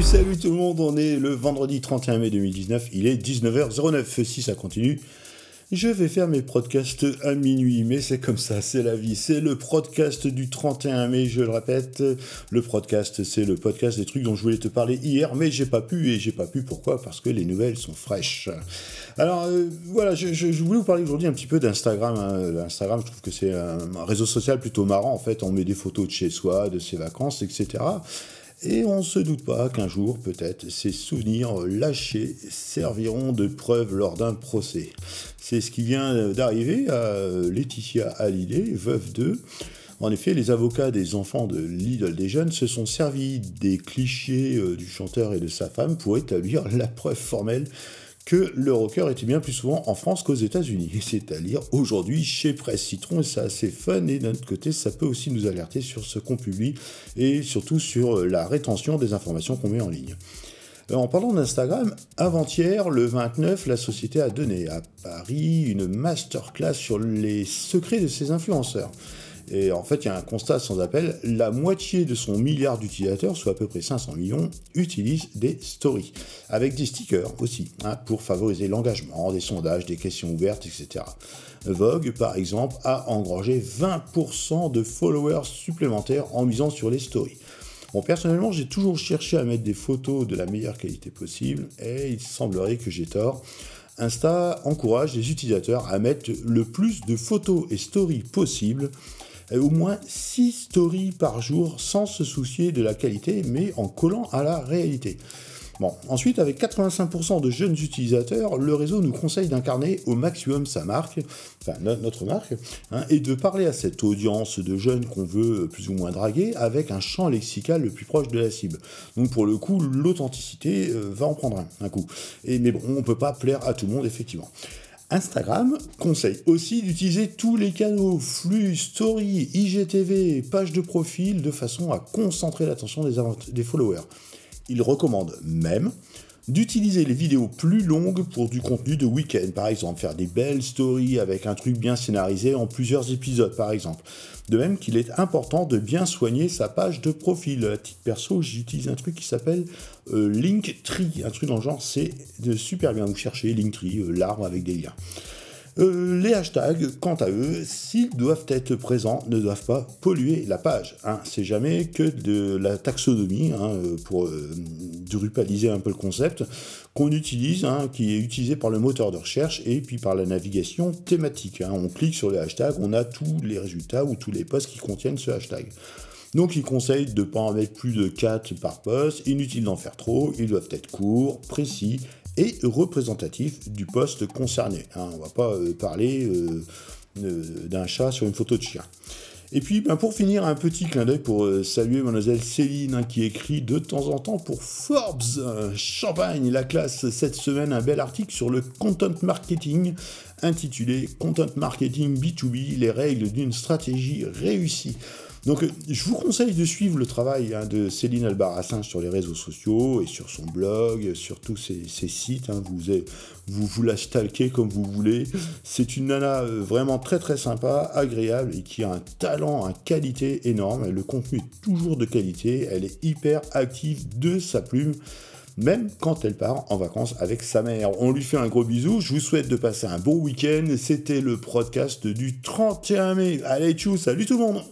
Salut tout le monde, on est le vendredi 31 mai 2019, il est 19h09. Si ça continue, je vais faire mes podcasts à minuit, mais c'est comme ça, c'est la vie. C'est le podcast du 31 mai, je le répète. Le podcast, c'est le podcast des trucs dont je voulais te parler hier, mais j'ai pas pu, et j'ai pas pu pourquoi? Parce que les nouvelles sont fraîches. Alors euh, voilà, je, voulais vous parler aujourd'hui un petit peu d'Instagram. Hein. Instagram, je trouve que c'est un réseau social plutôt marrant. En fait, on met des photos de chez soi, de ses vacances, etc. Et on ne se doute pas qu'un jour, peut-être, ces souvenirs lâchés serviront de preuve lors d'un procès. C'est ce qui vient d'arriver à Laetitia Hallyday, veuve d'eux. En effet, les avocats des enfants de l'idole des jeunes se sont servis des clichés euh, du chanteur et de sa femme pour établir la preuve formelle que le rocker était bien plus souvent en France qu'aux États-Unis. C'est-à-dire aujourd'hui chez Presse Citron, et c'est assez fun, et d'un autre côté, ça peut aussi nous alerter sur ce qu'on publie, et surtout sur la rétention des informations qu'on met en ligne. Euh, en parlant d'Instagram, avant-hier, le 29, la société a donné à Paris une masterclass sur les secrets de ses influenceurs. Et en fait, il y a un constat sans appel, la moitié de son milliard d'utilisateurs, soit à peu près 500 millions, utilisent des stories, avec des stickers aussi, hein, pour favoriser l'engagement, des sondages, des questions ouvertes, etc. Vogue, par exemple, a engrangé 20% de followers supplémentaires en misant sur les stories. Bon, personnellement, j'ai toujours cherché à mettre des photos de la meilleure qualité possible, et il semblerait que j'ai tort. Insta encourage les utilisateurs à mettre le plus de photos et stories possibles au moins 6 stories par jour sans se soucier de la qualité, mais en collant à la réalité. Bon, ensuite, avec 85% de jeunes utilisateurs, le réseau nous conseille d'incarner au maximum sa marque, enfin notre marque, hein, et de parler à cette audience de jeunes qu'on veut plus ou moins draguer avec un champ lexical le plus proche de la cible. Donc pour le coup, l'authenticité euh, va en prendre un, un coup. Et, mais bon, on ne peut pas plaire à tout le monde, effectivement. Instagram conseille aussi d'utiliser tous les canaux, flux, story, IGTV, pages de profil, de façon à concentrer l'attention des followers. Il recommande même d'utiliser les vidéos plus longues pour du contenu de week-end, par exemple, faire des belles stories avec un truc bien scénarisé en plusieurs épisodes, par exemple. De même qu'il est important de bien soigner sa page de profil. À titre perso, j'utilise un truc qui s'appelle euh, Linktree, un truc dans le genre, c'est super bien. Vous cherchez Linktree, euh, l'arbre avec des liens. Euh, les hashtags, quant à eux, s'ils doivent être présents, ne doivent pas polluer la page. Hein. C'est jamais que de la taxonomie, hein, pour euh, drupaliser un peu le concept, qu'on utilise, hein, qui est utilisé par le moteur de recherche et puis par la navigation thématique. On clique sur les hashtags, on a tous les résultats ou tous les posts qui contiennent ce hashtag. Donc il conseille de ne pas en mettre plus de 4 par poste, inutile d'en faire trop, ils doivent être courts, précis et représentatif du poste concerné. Hein. on ne va pas euh, parler euh, d'un chat sur une photo de chien. Et puis, ben, pour finir, un petit clin d'œil pour euh, saluer mademoiselle Céline, hein, qui écrit de temps en temps pour Forbes Champagne, la classe, cette semaine, un bel article sur le content marketing, intitulé Content Marketing B2B, les règles d'une stratégie réussie. Donc, je vous conseille de suivre le travail hein, de Céline Albarracin sur les réseaux sociaux et sur son blog, sur tous ses, sites. Hein. vous, vous, vous la stalkez comme vous voulez. C'est une nana euh, vraiment très très sympa, agréable et qui a un talent, une qualité énorme. Le contenu est toujours de qualité. Elle est hyper active de sa plume même quand elle part en vacances avec sa mère. On lui fait un gros bisou, je vous souhaite de passer un bon week-end. C'était le podcast du 31 mai. Allez, tchou, salut tout le monde